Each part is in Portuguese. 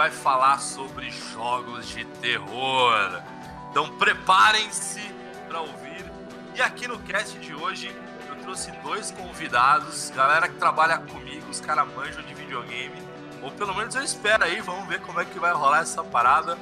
vai falar sobre jogos de terror. Então preparem-se para ouvir. E aqui no cast de hoje eu trouxe dois convidados, galera que trabalha comigo, os caras manjam de videogame. Ou pelo menos eu espero aí, vamos ver como é que vai rolar essa parada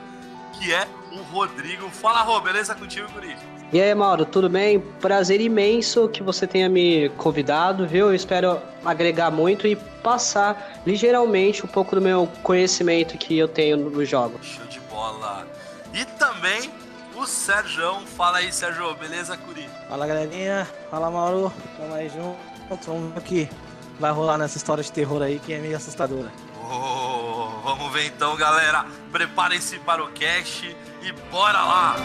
que é o Rodrigo. Fala, Rô, beleza contigo, Guri? E aí, Mauro, tudo bem? Prazer imenso que você tenha me convidado, viu? Eu espero agregar muito e passar ligeiramente um pouco do meu conhecimento que eu tenho nos jogos. Show de bola. E também o Sérgio. Fala aí, Sérgio, beleza, Curi? Fala, galerinha. Fala, Mauro. Tamo aí junto. Vamos ver o que vai rolar nessa história de terror aí que é meio assustadora. Oh, vamos ver então, galera. Preparem-se para o cast e bora lá!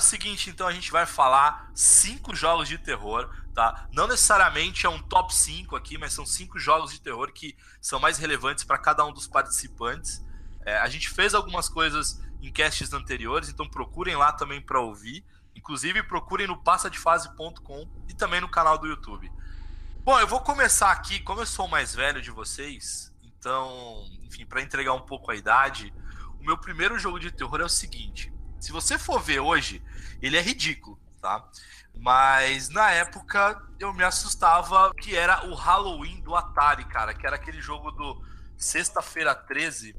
O seguinte, então a gente vai falar cinco jogos de terror, tá? Não necessariamente é um top 5 aqui, mas são cinco jogos de terror que são mais relevantes para cada um dos participantes. É, a gente fez algumas coisas em casts anteriores, então procurem lá também para ouvir. Inclusive procurem no passadefase.com e também no canal do YouTube. Bom, eu vou começar aqui, como eu sou o mais velho de vocês, então, enfim, para entregar um pouco a idade, o meu primeiro jogo de terror é o seguinte: se você for ver hoje, ele é ridículo, tá? Mas na época eu me assustava que era o Halloween do Atari, cara, que era aquele jogo do Sexta-feira 13.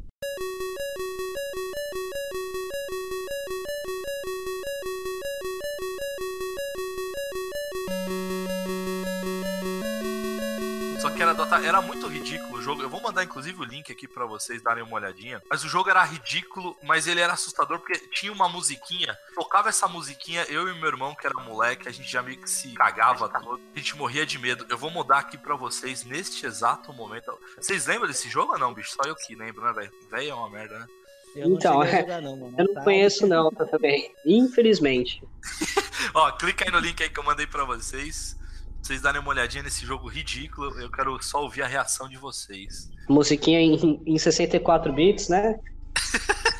Só que era, era muito ridículo o jogo. Eu vou mandar inclusive o link aqui para vocês darem uma olhadinha. Mas o jogo era ridículo, mas ele era assustador porque tinha uma musiquinha. Tocava essa musiquinha, eu e meu irmão, que era moleque, a gente já meio que se cagava todo. A gente morria de medo. Eu vou mudar aqui para vocês neste exato momento. Vocês lembram desse jogo ou não, bicho? Só eu que lembro, né, velho? Velho é uma merda, né? Eu então, é, não, eu não tá conheço não também, infelizmente. Ó, clica aí no link aí que eu mandei para vocês vocês darem uma olhadinha nesse jogo ridículo. Eu quero só ouvir a reação de vocês. Musiquinha em, em 64 bits, né?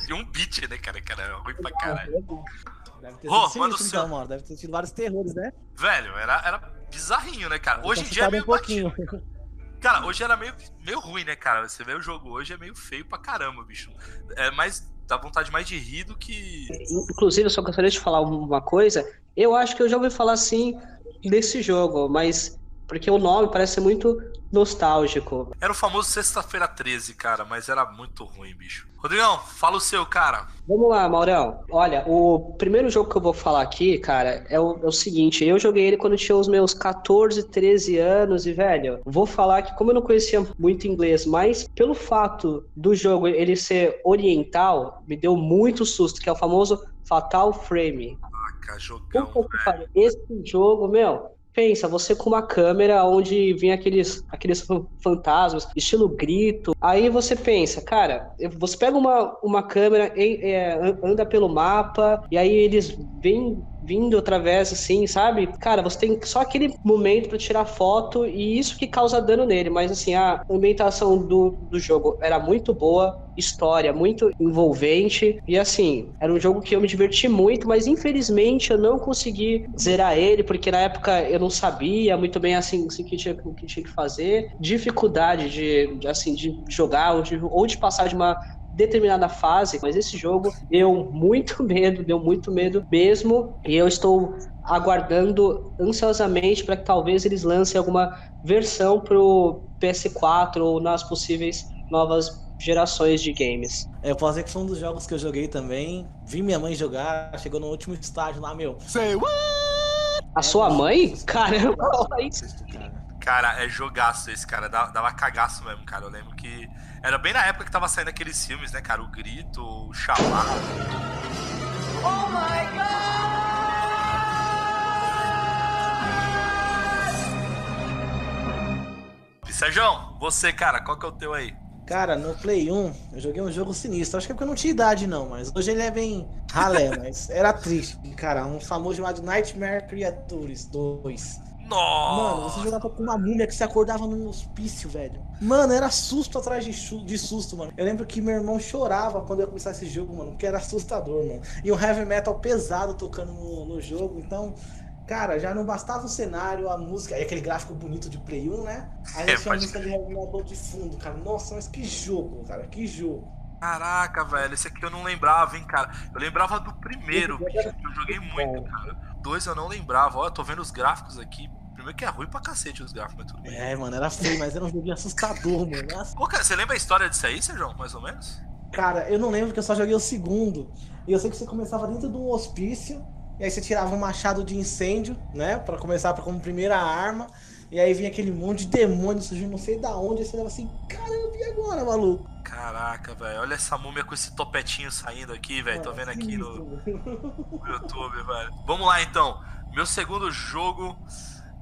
de um bit, né, cara? Cara, é ruim pra caralho. Deve ter oh, sido sinistro, então, mano. Deve ter tido vários terrores, né? Velho, era, era bizarrinho, né, cara? Hoje em dia é meio um pouquinho. Batido, cara, hoje era meio, meio ruim, né, cara? Você vê o jogo hoje é meio feio pra caramba, bicho. É mais dá vontade mais de rir do que. Inclusive, eu só gostaria de falar uma coisa. Eu acho que eu já ouvi falar assim desse jogo, mas porque o nome parece muito nostálgico. Era o famoso Sexta-feira 13, cara, mas era muito ruim, bicho. Rodrigão, fala o seu, cara. Vamos lá, Maurão. Olha, o primeiro jogo que eu vou falar aqui, cara, é o, é o seguinte: eu joguei ele quando tinha os meus 14, 13 anos, e, velho, vou falar que, como eu não conhecia muito inglês, mas pelo fato do jogo ele ser oriental, me deu muito susto, que é o famoso Fatal Frame. Caraca, jogão. Esse jogo, meu, Pensa, você com uma câmera onde vem aqueles, aqueles fantasmas, estilo grito. Aí você pensa, cara, você pega uma, uma câmera, é, anda pelo mapa, e aí eles vêm vindo através, assim, sabe? Cara, você tem só aquele momento para tirar foto e isso que causa dano nele. Mas, assim, a ambientação do, do jogo era muito boa, história muito envolvente e, assim, era um jogo que eu me diverti muito, mas infelizmente eu não consegui zerar ele, porque na época eu não sabia muito bem, assim, assim que tinha, o que tinha que fazer. Dificuldade de, de assim, de jogar ou de, ou de passar de uma determinada fase, mas esse jogo deu muito medo, deu muito medo mesmo, e eu estou aguardando ansiosamente para que talvez eles lancem alguma versão pro PS4 ou nas possíveis novas gerações de games. É, eu posso dizer que foi um dos jogos que eu joguei também. Vi minha mãe jogar, chegou no último estágio lá, meu. Say what? A sua mãe? Caramba, olha isso. Cara, é jogaço esse, cara. Dava cagaço mesmo, cara. Eu lembro que. Era bem na época que tava saindo aqueles filmes, né, cara? O Grito, o Chamado. Oh my god! Sérgio, você, cara, qual que é o teu aí? Cara, no Play 1, eu joguei um jogo sinistro. Acho que é porque eu não tinha idade, não, mas hoje ele é bem ralé, mas era triste. Cara, um famoso chamado Nightmare Creatures 2. Nossa! Mano, você jogava com uma múmia que se acordava num hospício, velho. Mano, era susto atrás de, de susto, mano. Eu lembro que meu irmão chorava quando eu ia começar esse jogo, mano, porque era assustador, mano. E um heavy metal pesado tocando no, no jogo, então. Cara, já não bastava o cenário, a música, aí aquele gráfico bonito de Play 1, né? Aí é, tinha a música de heavy metal de fundo, cara. Nossa, mas que jogo, cara, que jogo. Caraca, velho, esse aqui eu não lembrava, hein, cara. Eu lembrava do primeiro, bicho, que eu joguei muito, cara. Dois eu não lembrava. Ó, eu tô vendo os gráficos aqui. Primeiro que é ruim pra cacete os gráficos, mas tudo bem. É, mano, era feio, mas era um jogo assustador, mano. Pô, cara, você lembra a história disso aí, Sérgio? Mais ou menos? Cara, eu não lembro porque eu só joguei o segundo. E eu sei que você começava dentro de um hospício. E aí você tirava um machado de incêndio, né? Pra começar como primeira arma. E aí vinha aquele monte de demônios surgindo não sei da onde. E você tava assim, caramba, e agora, maluco? Caraca, velho. Olha essa múmia com esse topetinho saindo aqui, velho. Tô vendo aqui no, no YouTube, velho. Vamos lá então. Meu segundo jogo.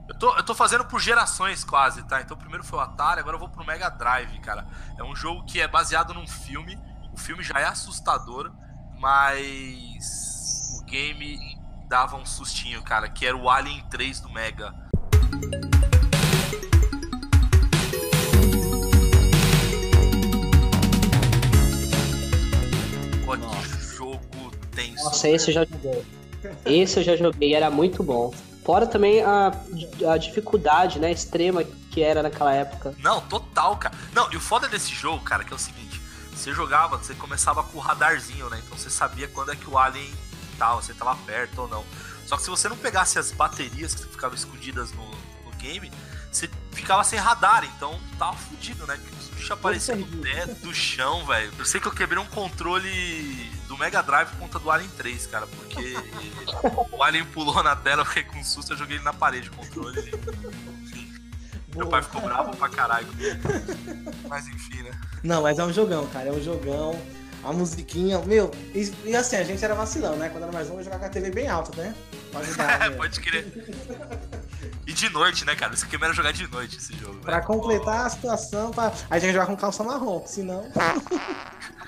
Eu tô, eu tô fazendo por gerações quase, tá? Então primeiro foi o Atari, agora eu vou pro Mega Drive, cara. É um jogo que é baseado num filme. O filme já é assustador, mas o game dava um sustinho, cara, que era o Alien 3 do Mega. Pô, que jogo tenso. Nossa, esse eu já joguei. Esse eu já joguei, era muito bom. Fora também a, a dificuldade, né, extrema que era naquela época. Não, total, cara. Não, e o foda desse jogo, cara, que é o seguinte: você jogava, você começava com o radarzinho, né? Então você sabia quando é que o alien tal, você tava perto ou não. Só que se você não pegasse as baterias que ficavam escondidas no, no game, você ficava sem radar, então tava fudido, né? Porque os bichos apareciam no teto, do chão, velho. Eu sei que eu quebrei um controle do Mega Drive por conta do Alien 3, cara, porque o Alien pulou na tela, eu fiquei com susto, eu joguei ele na parede o controle. Enfim. Meu pai ficou bravo pra caralho. Mas enfim, né? Não, mas é um jogão, cara. É um jogão a musiquinha, meu, e, e, assim, a gente era vacilão, né? Quando era mais novo, jogar com a TV bem alta, né? Pra ajudar. É, pode crer. e de noite, né, cara? Isso aqui era jogar de noite esse jogo. Pra né? completar a situação, pra... a gente jogar com calça marrom, senão.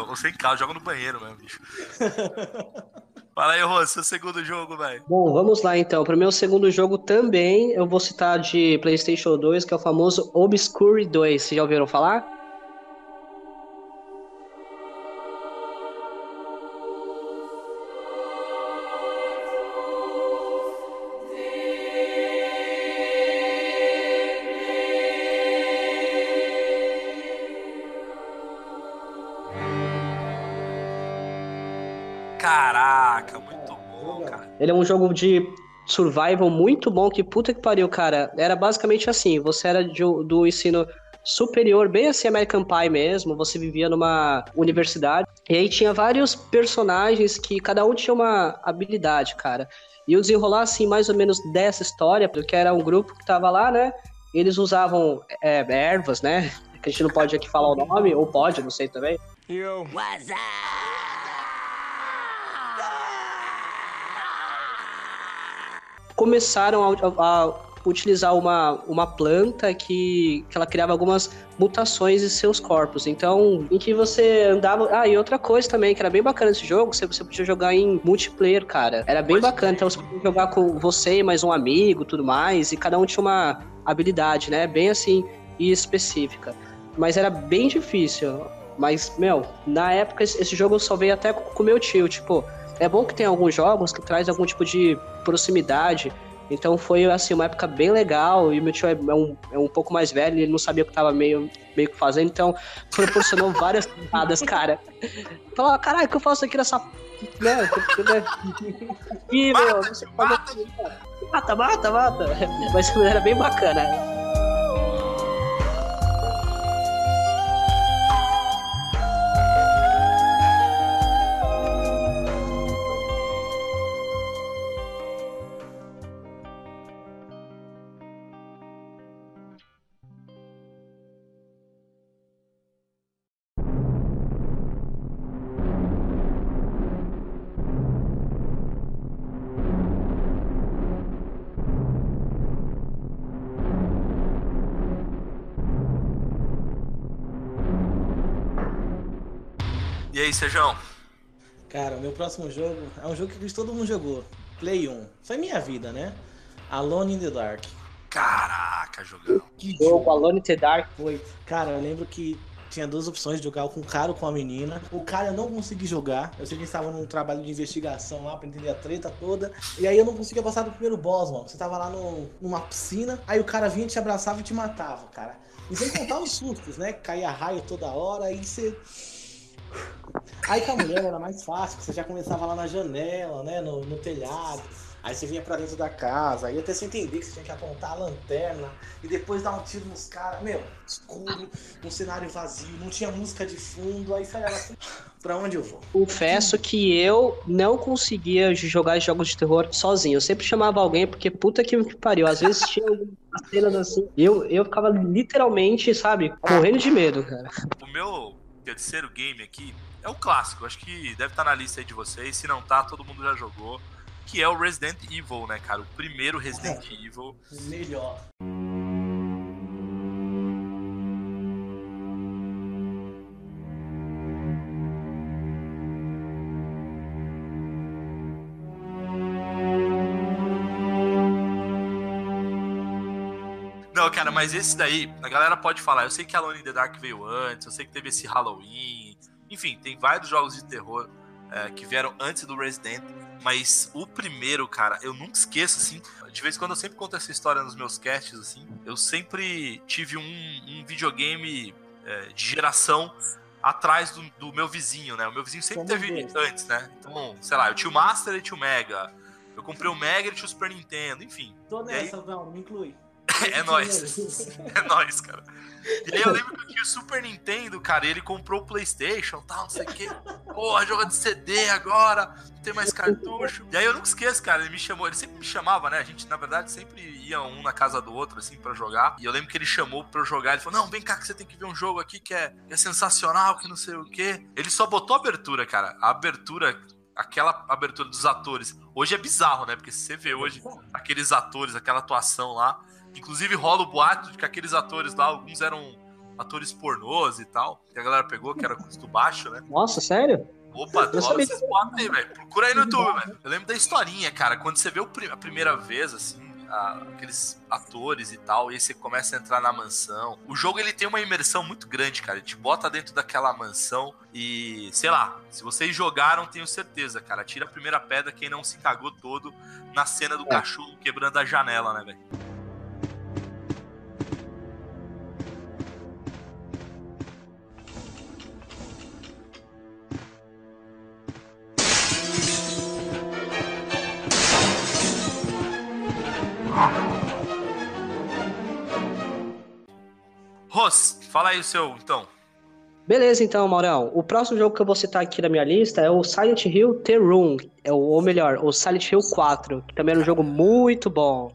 Ou sem calça, joga no banheiro mesmo, bicho. Fala aí, Rô, seu segundo jogo, velho. Bom, vamos lá então. Para o meu segundo jogo também, eu vou citar de PlayStation 2, que é o famoso Obscure 2. Vocês já ouviram falar? Ele é um jogo de survival muito bom, que puta que pariu, cara. Era basicamente assim, você era de, do ensino superior, bem assim American Pie mesmo, você vivia numa universidade, e aí tinha vários personagens que cada um tinha uma habilidade, cara. E o desenrolar, assim, mais ou menos dessa história, porque era um grupo que tava lá, né, eles usavam é, ervas, né, que a gente não pode aqui falar o nome, ou pode, não sei também. Yo. What's up? Começaram a, a utilizar uma, uma planta que, que ela criava algumas mutações em seus corpos. Então, em que você andava. Ah, e outra coisa também, que era bem bacana esse jogo, você, você podia jogar em multiplayer, cara. Era bem bacana. Então você podia jogar com você e mais um amigo tudo mais. E cada um tinha uma habilidade, né? Bem assim e específica. Mas era bem difícil. Mas, meu, na época esse jogo eu só veio até com o meu tio, tipo. É bom que tem alguns jogos que traz algum tipo de proximidade. Então foi assim uma época bem legal e meu tio é um, é um pouco mais velho, ele não sabia o que tava meio meio que fazendo, então proporcionou várias piadas, cara. Falou, caralho, o que eu faço aqui nessa né? E, meu, você mata, mata, mata, mata. Mas era bem bacana. E aí, Sejão? Cara, o meu próximo jogo é um jogo que todo mundo jogou. Play 1. Foi minha vida, né? Alone in the Dark. Caraca, jogão. Que jogo, Alone in the Dark. Foi. Cara, eu lembro que tinha duas opções de jogar com o cara ou com a menina. O cara eu não consegui jogar. Eu sei que estava num trabalho de investigação lá pra entender a treta toda. E aí eu não conseguia passar do primeiro boss, mano. Você tava lá no, numa piscina, aí o cara vinha, te abraçava e te matava, cara. E sem contar os sustos, né? Caía raio toda hora, aí você. Aí com a mulher era mais fácil, você já começava lá na janela, né? No, no telhado. Aí você vinha pra dentro da casa, aí até você entender que você tinha que apontar a lanterna e depois dar um tiro nos caras. Meu, escuro, um cenário vazio, não tinha música de fundo, aí você olhava assim, pra onde eu vou? Confesso que eu não conseguia jogar jogos de terror sozinho. Eu sempre chamava alguém, porque puta que me pariu. Às vezes tinha algumas cenas assim. Eu, eu ficava literalmente, sabe, correndo de medo, cara. O meu terceiro game aqui é o clássico. Acho que deve estar na lista aí de vocês. Se não tá, todo mundo já jogou que é o Resident Evil, né, cara? O primeiro Resident é, Evil. Melhor. Cara, mas esse daí, a galera pode falar. Eu sei que Alone in the Dark veio antes, eu sei que teve esse Halloween. Enfim, tem vários jogos de terror é, que vieram antes do Resident. Mas o primeiro, cara, eu nunca esqueço, assim. De vez em quando eu sempre conto essa história nos meus casts, assim. Eu sempre tive um, um videogame é, de geração atrás do, do, meu vizinho, né? O meu vizinho sempre Como teve Deus. antes, né? Então, sei lá, eu tinha o Master e tinha o Mega. Eu comprei o Mega e tinha o Super Nintendo, enfim. Tô nessa, aí... não, me inclui. É nóis. é nóis, cara. E aí eu lembro que o Super Nintendo, cara, ele comprou o Playstation tal, não sei o quê. Porra, joga de CD agora, não tem mais cartucho. E aí eu nunca esqueço, cara, ele me chamou, ele sempre me chamava, né? A gente, na verdade, sempre ia um na casa do outro, assim, para jogar. E eu lembro que ele chamou pra eu jogar, ele falou, não, vem cá que você tem que ver um jogo aqui que é, que é sensacional, que não sei o quê. Ele só botou a abertura, cara. A abertura aquela abertura dos atores. Hoje é bizarro, né? Porque se você vê hoje aqueles atores, aquela atuação lá, Inclusive rola o boato de que aqueles atores lá, alguns eram atores pornôs e tal, que a galera pegou, que era custo baixo, né? Nossa, sério? Opa, rola esses boatos aí, velho. Procura aí no YouTube, velho. Eu lembro da historinha, cara. Quando você vê a primeira vez, assim, aqueles atores e tal, e aí você começa a entrar na mansão. O jogo ele tem uma imersão muito grande, cara. Ele te bota dentro daquela mansão e, sei lá, se vocês jogaram, tenho certeza, cara. Tira a primeira pedra quem não se cagou todo na cena do é. cachorro quebrando a janela, né, velho? Fala aí o seu, então. Beleza, então, Maurão. O próximo jogo que eu vou citar aqui na minha lista é o Silent Hill The Room, é ou melhor, o Silent Hill 4, que também é um jogo muito bom.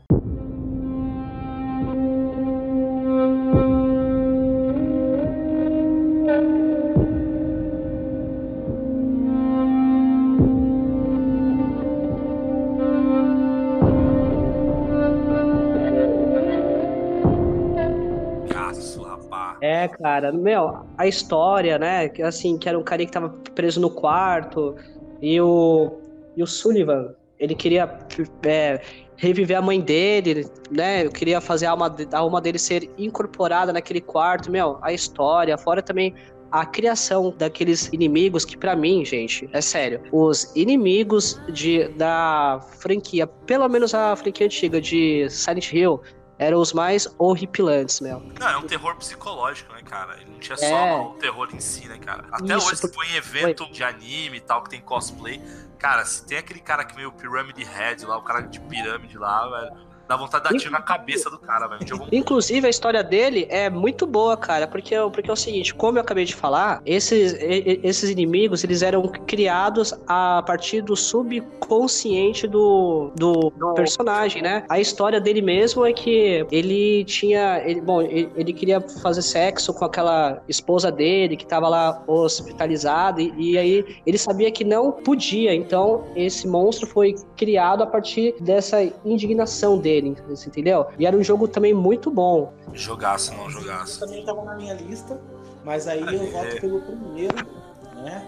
É, cara, meu, a história, né? Assim, que era um cara que tava preso no quarto e o, e o Sullivan, ele queria é, reviver a mãe dele, né? Eu queria fazer a alma, a alma dele ser incorporada naquele quarto, meu, a história, fora também a criação daqueles inimigos que para mim, gente, é sério, os inimigos de da franquia, pelo menos a franquia antiga de Silent Hill, eram os mais horripilantes, meu. Não, é um terror psicológico, né, cara? Ele não tinha é. só o terror em si, né, cara? Até Isso, hoje, se for em evento de anime e tal, que tem cosplay, cara, se tem aquele cara que meio Pyramid Head lá, o cara de pirâmide lá, velho Dá vontade de dar tiro na cabeça do cara, velho. Inclusive, a história dele é muito boa, cara, porque, porque é o seguinte, como eu acabei de falar, esses, esses inimigos, eles eram criados a partir do subconsciente do, do personagem, né? A história dele mesmo é que ele tinha, ele, bom, ele, ele queria fazer sexo com aquela esposa dele que tava lá hospitalizada e, e aí ele sabia que não podia, então esse monstro foi criado a partir dessa indignação dele dele, entendeu? E era um jogo também muito bom. Jogaço, não jogaço. Também tava na minha lista, mas aí eu voto pelo primeiro, né?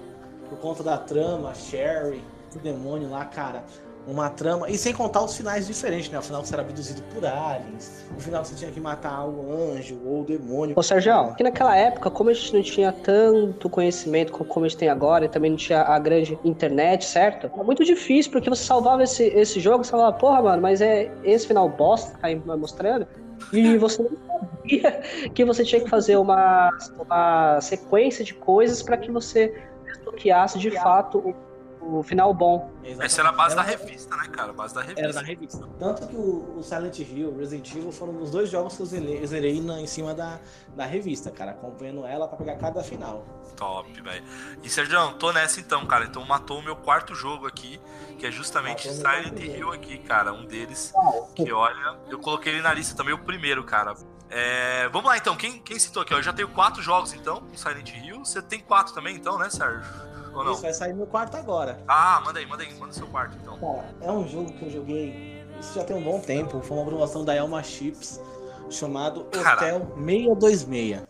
por conta da trama, Sherry, o demônio lá, cara uma trama. E sem contar os finais diferentes, né? O final que você era abduzido por aliens, o final que você tinha que matar o anjo ou o demônio. Ô, Sérgio, que naquela época, como a gente não tinha tanto conhecimento como a gente tem agora, e também não tinha a grande internet, certo? É muito difícil, porque você salvava esse, esse jogo, você falava, porra, mano, mas é esse final bosta que tá aí mostrando. E você não sabia que você tinha que fazer uma, uma sequência de coisas para que você desbloqueasse de fato o o final bom. Essa era a base era... da revista, né, cara? A base da revista. Era da revista. Tanto que o, Silent Hill, o Resident Evil foram os dois jogos que eu zerei, zerei na, em cima da, da revista, cara, acompanhando ela pra pegar cada final. Top, velho. E Sérgio, tô nessa então, cara. Então matou o meu quarto jogo aqui, que é justamente matou Silent Hill aqui, cara. Um deles que, olha, eu coloquei ele na lista também, o primeiro, cara. É, vamos lá então, quem, quem citou aqui? Eu já tenho quatro jogos então com Silent Hill. Você tem quatro também então, né, Sérgio? Ou não? Isso vai sair no quarto agora. Ah, manda aí, manda aí, manda seu quarto então. Cara, é um jogo que eu joguei. Isso já tem um bom tempo. Foi uma promoção da Elma Chips chamado Hotel Caraca. 626.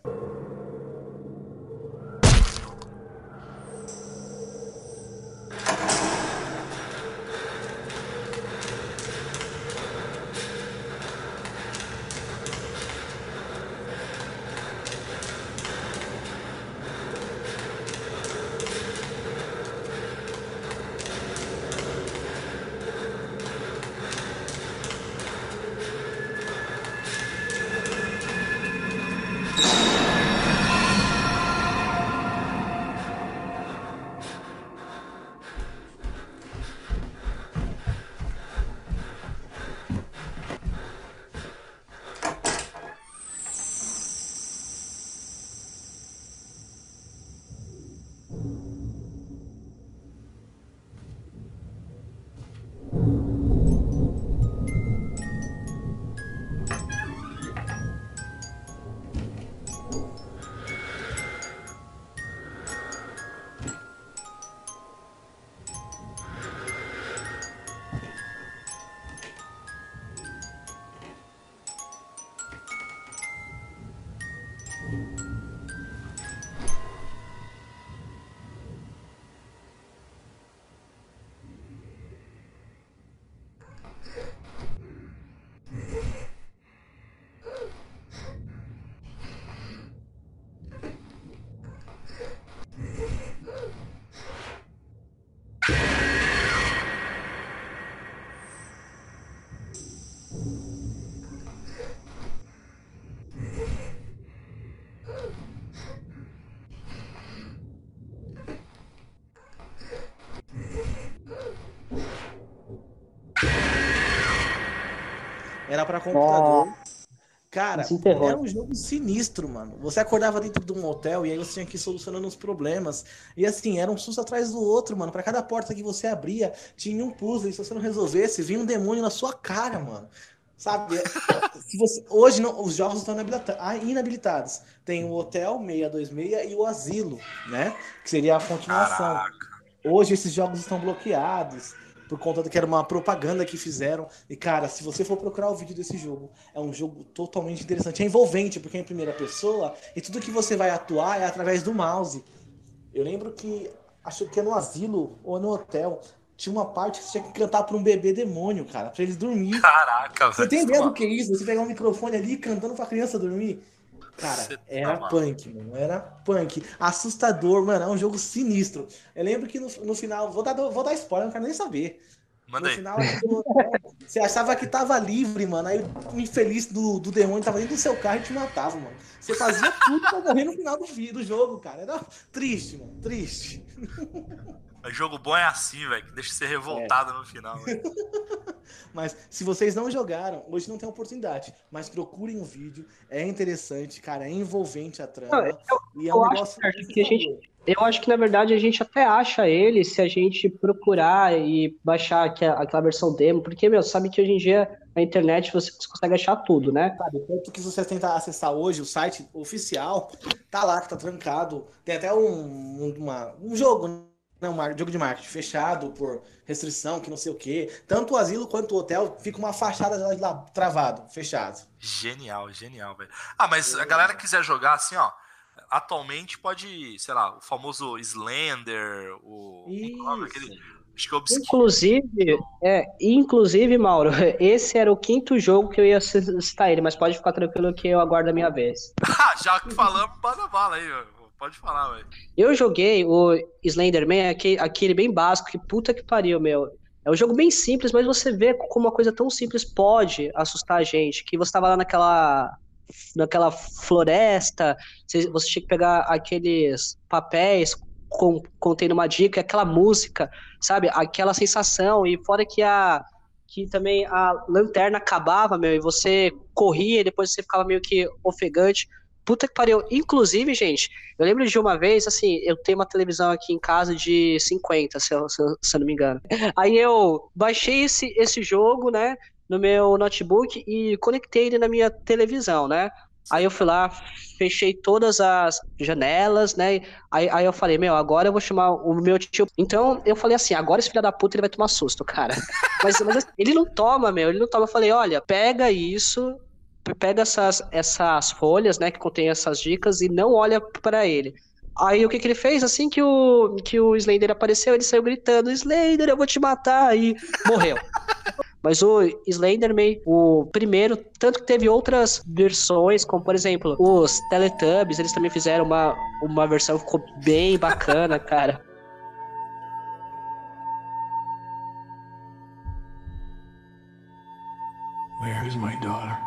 Era para computador. Cara, era um jogo sinistro, mano. Você acordava dentro de um hotel e aí você tinha que ir solucionando os problemas. E assim, era um susto atrás do outro, mano. Para cada porta que você abria, tinha um puzzle. E se você não resolvesse, vinha um demônio na sua cara, mano. Sabe? Você... Hoje não... os jogos estão ah, inabilitados. Tem o Hotel 626 e o Asilo, né? Que seria a continuação. Caraca. Hoje esses jogos estão bloqueados por conta de que era uma propaganda que fizeram. E, cara, se você for procurar o vídeo desse jogo, é um jogo totalmente interessante. É envolvente, porque é em primeira pessoa, e tudo que você vai atuar é através do mouse. Eu lembro que, acho que é no asilo ou no hotel, tinha uma parte que você tinha que cantar pra um bebê demônio, cara, pra eles dormir. Caraca, Você tem ideia do que é isso? Você pegar um microfone ali cantando pra criança dormir? Cara, tá era punk, mano. Era punk. Assustador, mano. É um jogo sinistro. Eu lembro que no, no final. Vou dar, vou dar spoiler, não quero nem saber. Manda no final, você achava que tava livre, mano. Aí o infeliz do, do demônio tava dentro do seu carro e te matava, mano. Você fazia tudo pra morrer no final do, do jogo, cara. Era triste, mano. Triste. Jogo bom é assim, velho, que deixa você revoltado é. no final. mas se vocês não jogaram, hoje não tem oportunidade. Mas procurem o vídeo, é interessante, cara, é envolvente a trama. Não, eu, e é um negócio acho que a gente, eu acho que na verdade a gente até acha ele se a gente procurar e baixar aquela versão demo, porque, meu, sabe que hoje em dia na internet você consegue achar tudo, né? Sabe, tanto que se você tentar acessar hoje o site oficial, tá lá que tá trancado. Tem até um, uma, um jogo, não, um jogo de marketing fechado por restrição, que não sei o quê. Tanto o asilo quanto o hotel fica uma fachada lá travado, fechado. Genial, genial, velho. Ah, mas a galera quiser jogar assim, ó. atualmente pode, sei lá, o famoso Slender, o. Isso. Aquele, acho que é obscuro. Inclusive, é, inclusive, Mauro, esse era o quinto jogo que eu ia citar ele, mas pode ficar tranquilo que eu aguardo a minha vez. Já que falamos, bala bala aí, ó. Pode falar, velho. Eu joguei o Slenderman, aquele, aquele bem básico, que puta que pariu, meu. É um jogo bem simples, mas você vê como uma coisa tão simples pode assustar a gente. Que você tava lá naquela naquela floresta, você, você tinha que pegar aqueles papéis com, contendo uma dica, aquela música, sabe? Aquela sensação, e fora que a que também a lanterna acabava, meu, e você corria e depois você ficava meio que ofegante. Puta que pariu. Inclusive, gente, eu lembro de uma vez, assim, eu tenho uma televisão aqui em casa de 50, se eu, se eu, se eu não me engano. Aí eu baixei esse, esse jogo, né, no meu notebook e conectei ele na minha televisão, né? Aí eu fui lá, fechei todas as janelas, né? Aí, aí eu falei, meu, agora eu vou chamar o meu tio. Então eu falei assim, agora esse filho da puta ele vai tomar susto, cara. Mas, mas ele não toma, meu, ele não toma. Eu falei, olha, pega isso, pega essas, essas folhas, né, que contém essas dicas e não olha para ele. Aí o que, que ele fez? Assim que o, que o Slender apareceu, ele saiu gritando: Slender, eu vou te matar! E morreu. Mas o Slenderman, o primeiro, tanto que teve outras versões, como por exemplo, os Teletubbies, eles também fizeram uma, uma versão que ficou bem bacana, cara. Where is my daughter?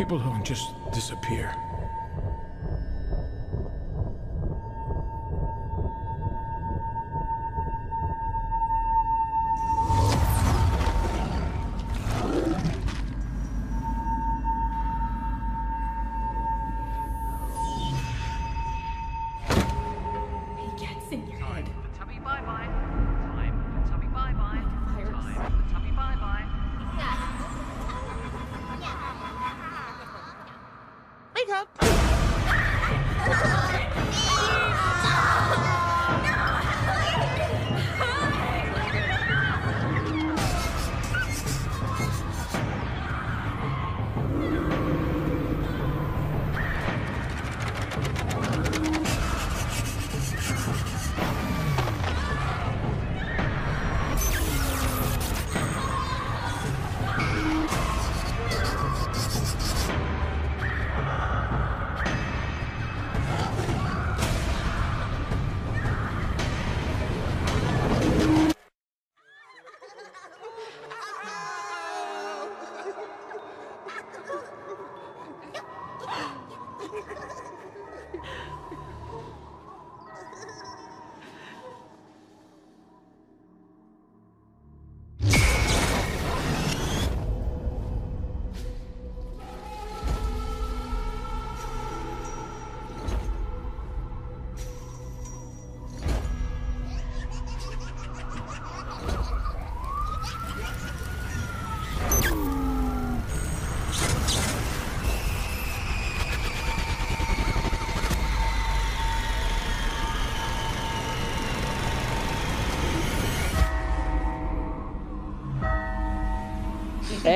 People don't just disappear. He gets in your head. Tubby bye got.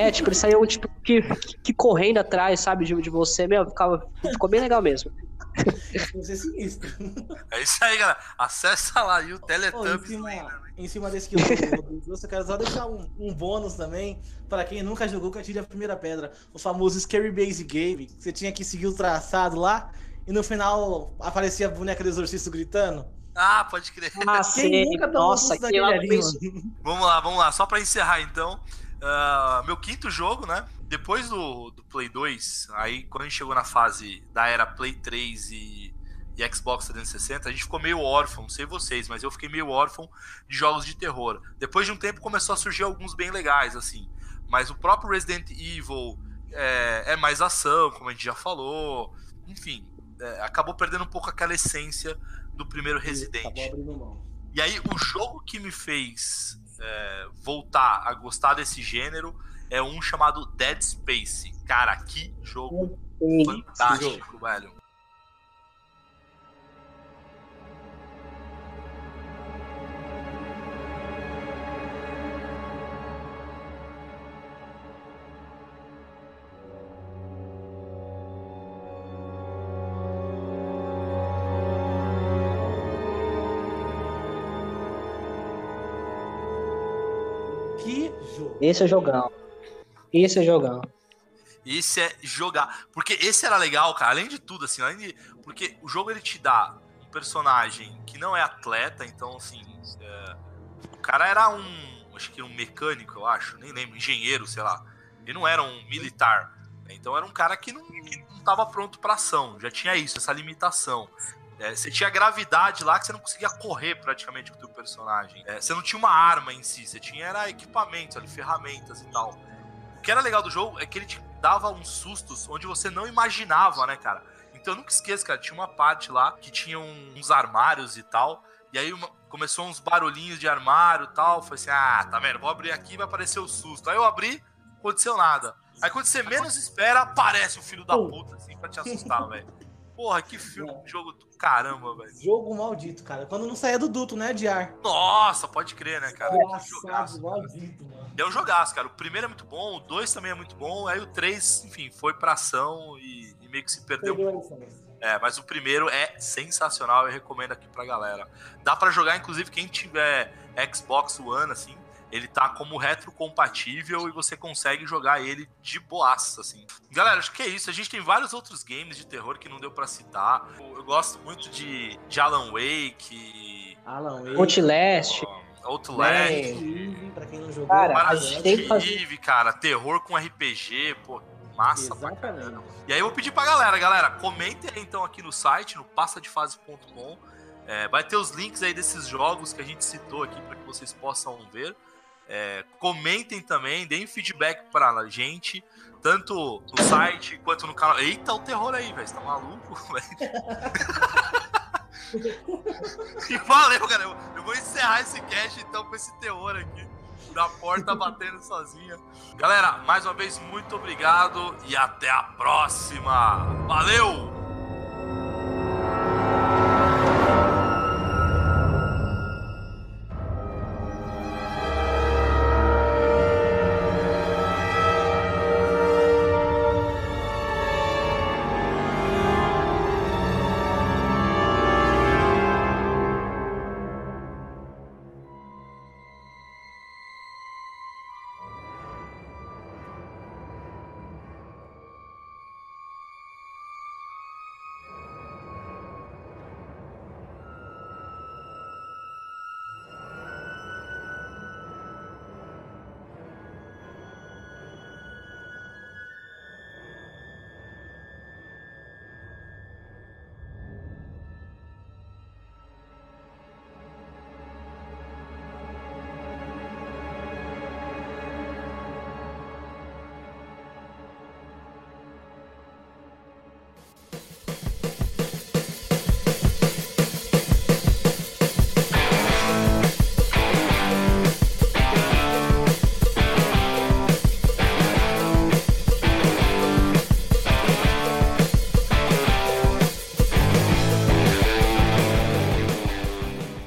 É, tipo, ele saiu tipo, que, que correndo atrás, sabe, de, de você, meu, ficava, ficou bem legal mesmo. Isso é sinistro. É isso aí, galera. Acessa lá aí o em, Teletubbies. Slender. em cima desse que eu quero só deixar um, um bônus também para quem nunca jogou que atire a primeira pedra. O famoso Scary Base Game. que Você tinha que seguir o traçado lá e no final aparecia a boneca do exorcista gritando. Ah, pode crer. Ah, Quem sei. nunca Nossa, daquele lá? Vamos lá, vamos lá. Só pra encerrar então. Ah, meu quinto jogo, né? Depois do, do Play 2, aí quando a gente chegou na fase da era Play 3 e, e Xbox 360, a gente ficou meio órfão, não sei vocês, mas eu fiquei meio órfão de jogos de terror. Depois de um tempo começou a surgir alguns bem legais, assim. Mas o próprio Resident Evil é, é mais ação, como a gente já falou. Enfim, é, acabou perdendo um pouco aquela essência do primeiro Resident. E aí, o jogo que me fez é, voltar a gostar desse gênero é um chamado Dead Space. Cara, que jogo fantástico, velho. Jogo. Esse é jogão. Esse é jogão. Esse é jogar. Porque esse era legal, cara. Além de tudo, assim, além de. Porque o jogo ele te dá um personagem que não é atleta, então, assim. é, O cara era um. Acho que um mecânico, eu acho. Nem lembro. Engenheiro, sei lá. Ele não era um militar. Então era um cara que não, que não tava pronto pra ação. Já tinha isso, essa limitação. É, você tinha gravidade lá que você não conseguia correr praticamente com o teu personagem. É, você não tinha uma arma em si, você tinha era equipamentos, ali, ferramentas e tal. O que era legal do jogo é que ele te dava uns sustos onde você não imaginava, né, cara? Então eu nunca esqueço, cara, tinha uma parte lá que tinha uns armários e tal, e aí uma- começou uns barulhinhos de armário e tal, foi assim, ah, tá vendo, vou abrir aqui vai aparecer o susto. Aí eu abri, não aconteceu nada. Aí quando você menos espera, aparece o filho da puta, assim, pra te assustar, velho. Porra, que filme, jogo do caramba, velho. Jogo maldito, cara. Quando não saía do duto, né, de ar. Nossa, pode crer, né, cara? Engraçado, jogaço. maldito, mano. É um jogaço, cara. O primeiro é muito bom, o dois também é muito bom, aí o três, enfim, foi pra ação e, e meio que se perdeu. É, mas o primeiro é sensacional, eu recomendo aqui pra galera. Dá pra jogar, inclusive, quem tiver Xbox One, assim, ele tá como retrocompatível e você consegue jogar ele de boaça, assim. Galera, acho que é isso. A gente tem vários outros games de terror que não deu pra citar. Eu eu gosto muito de, de Alan Wake, Alan Wake. Outlast. Outlast. É. Pra quem não jogou. Cara, a Parasite gente tem que fazer- Eve, cara, terror com RPG, pô, massa pra Exatamente. caramba. E aí eu vou pedir pra galera, galera, comentem aí então aqui no site, no passadefase.com. É, vai ter os links aí desses jogos que a gente citou aqui para que vocês possam ver. É, comentem também, deem feedback pra gente, tanto no site quanto no canal. Eita, o terror aí, velho. Você tá maluco, e valeu, cara. Eu, eu vou encerrar esse cast então com esse terror aqui. Da porta batendo sozinha. Galera, mais uma vez, muito obrigado e até a próxima. Valeu!